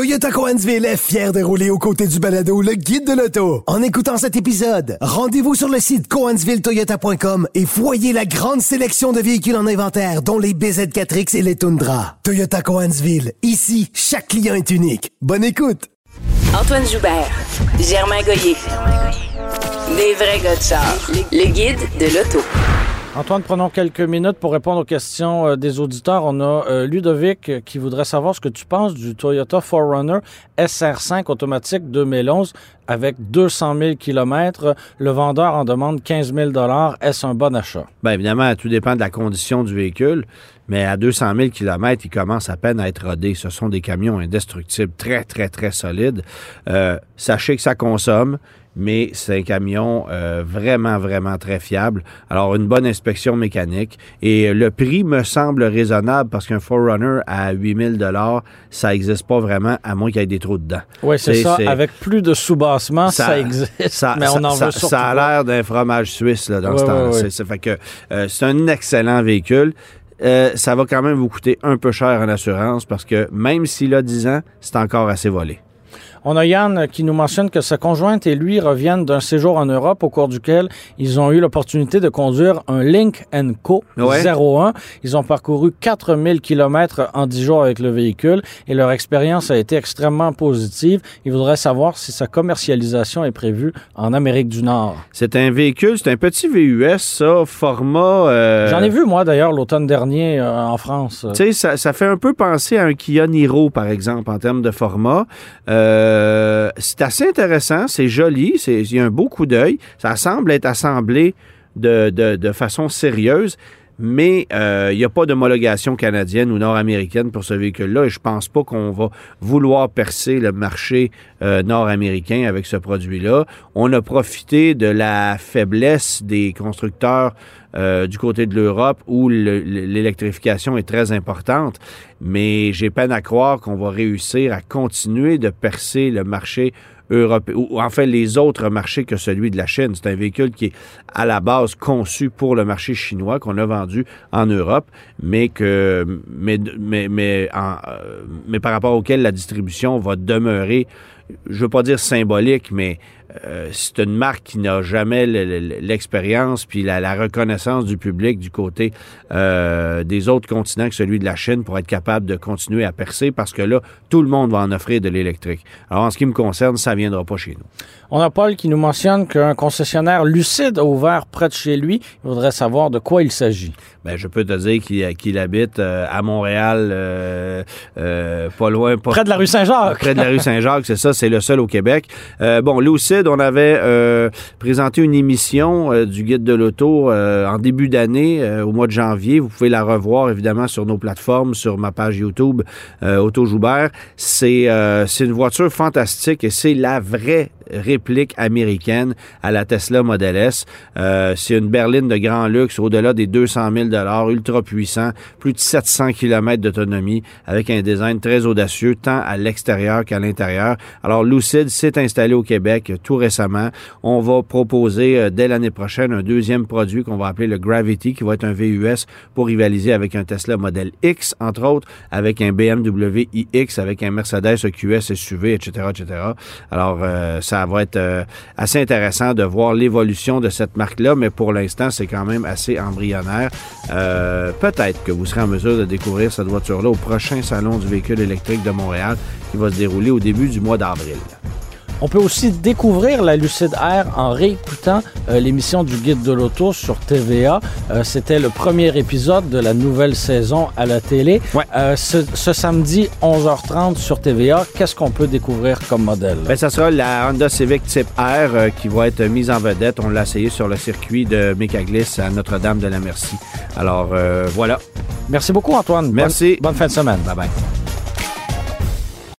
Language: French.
Toyota Coansville est fier de rouler aux côtés du balado Le Guide de l'Auto. En écoutant cet épisode, rendez-vous sur le site coansvilletoyota.com et voyez la grande sélection de véhicules en inventaire, dont les BZ4X et les Tundra. Toyota Coansville. Ici, chaque client est unique. Bonne écoute! Antoine Joubert, Germain Goyer. Des vrais gars. Le guide de l'auto. Antoine, prenons quelques minutes pour répondre aux questions euh, des auditeurs. On a euh, Ludovic euh, qui voudrait savoir ce que tu penses du Toyota 4Runner SR5 automatique 2011 avec 200 000 km. Le vendeur en demande 15 000 Est-ce un bon achat? Bien évidemment, tout dépend de la condition du véhicule, mais à 200 000 km, il commence à peine à être rodé. Ce sont des camions indestructibles, très, très, très solides. sachez que ça consomme mais c'est un camion euh, vraiment, vraiment très fiable. Alors, une bonne inspection mécanique. Et le prix me semble raisonnable parce qu'un Forerunner à 8000 dollars, ça n'existe pas vraiment, à moins qu'il y ait des trous dedans. Oui, c'est ça. Avec plus de soubassement, ça, existe. mais on en veut Ça a l'air d'un fromage suisse là, dans ce temps-là. Ça fait que euh, c'est un excellent véhicule. Euh, ça va quand même vous coûter un peu cher en assurance parce que même s'il a 10 ans, c'est encore assez volé. On a Yann qui nous mentionne que sa conjointe et lui reviennent d'un séjour en Europe au cours duquel ils ont eu l'opportunité de conduire un Link Co 01. Ils ont parcouru 4000 km en 10 jours avec le véhicule et leur expérience a été extrêmement positive. Ils voudraient savoir si sa commercialisation est prévue en Amérique du Nord. C'est un véhicule, c'est un petit VUS, ça, format... Euh, J'en ai vu, moi, d'ailleurs, l'automne dernier euh, en France. Tu sais, ça, ça, fait un peu penser à un Kia Niro, par exemple, en termes de format. Euh, euh, c'est assez intéressant, c'est joli, il y a un beau coup d'œil. Ça semble être assemblé de, façon sérieuse, mais euh, il n'y a pas d'homologation canadienne ou nord-américaine pour ce véhicule-là et je pense pas qu'on va vouloir percer le marché euh, nord-américain avec ce produit-là. On a profité de la faiblesse des constructeurs euh, du côté de l'Europe où l'électrification est très importante, mais j'ai peine à croire qu'on va réussir à continuer de percer le marché européen, ou en fait les autres marchés que celui de la Chine. C'est un véhicule qui est à la base conçu pour le marché chinois qu'on a vendu en Europe, mais que mais mais mais, euh, mais par rapport auquel la distribution va demeurer je veux pas dire symbolique, mais euh, c'est une marque qui n'a jamais l'expérience puis la, reconnaissance du public du côté euh, des autres continents que celui de la Chine pour être capable de continuer à percer parce que là, tout le monde va en offrir de l'électrique. Alors, en ce qui me concerne, ça viendra pas chez nous. On a Paul qui nous mentionne qu'un concessionnaire lucide a ouvert près de chez lui. Il voudrait savoir de quoi il s'agit. Bien, je peux te dire qu'il habite euh, à Montréal, pas loin. près de la rue Saint-Jacques. Près de la rue Saint-Jacques, c'est ça, c'est le seul au Québec. bon, Lucide, on avait euh, présenté une émission euh, du Guide de l'auto euh, en début d'année, au mois de janvier. Vous pouvez la revoir évidemment sur nos plateformes, sur ma page YouTube Auto Joubert. C'est une voiture fantastique et c'est la vraie réplique américaine à la Tesla Model S. c'est une berline de grand luxe au-delà des 200 000 ultra puissant, plus de 700 km d'autonomie avec un design très audacieux tant à l'extérieur qu'à l'intérieur. Alors Lucid s'est installé au Québec tout récemment. On va proposer euh, dès l'année prochaine un deuxième produit qu'on va appeler le Gravity, qui va être un VUS pour rivaliser avec un Tesla Model X, entre autres, avec un BMW iX, avec un Mercedes EQS SUV, etc., etc. Alors, euh, ça va être euh, assez intéressant de voir l'évolution de cette marque-là, mais pour l'instant, c'est quand même assez embryonnaire. Peut-être que vous serez en mesure de découvrir cette voiture-là au prochain Salon du véhicule électrique de Montréal qui va se dérouler au début du mois d'avril. On peut aussi découvrir la Lucide Air en réécoutant euh, l'émission du Guide de l'auto sur TVA. Euh, c'était le premier épisode de la nouvelle saison à la télé. Euh, ce, samedi, 11h30 sur TVA, qu'est-ce qu'on peut découvrir comme modèle? Bien, ça sera la Honda Civic Type R qui va être mise en vedette. On l'a essayé sur le circuit de Mécaglis à Notre-Dame de la Merci. Alors, voilà. Merci beaucoup, Antoine. Merci. bonne fin de semaine. Bye bye.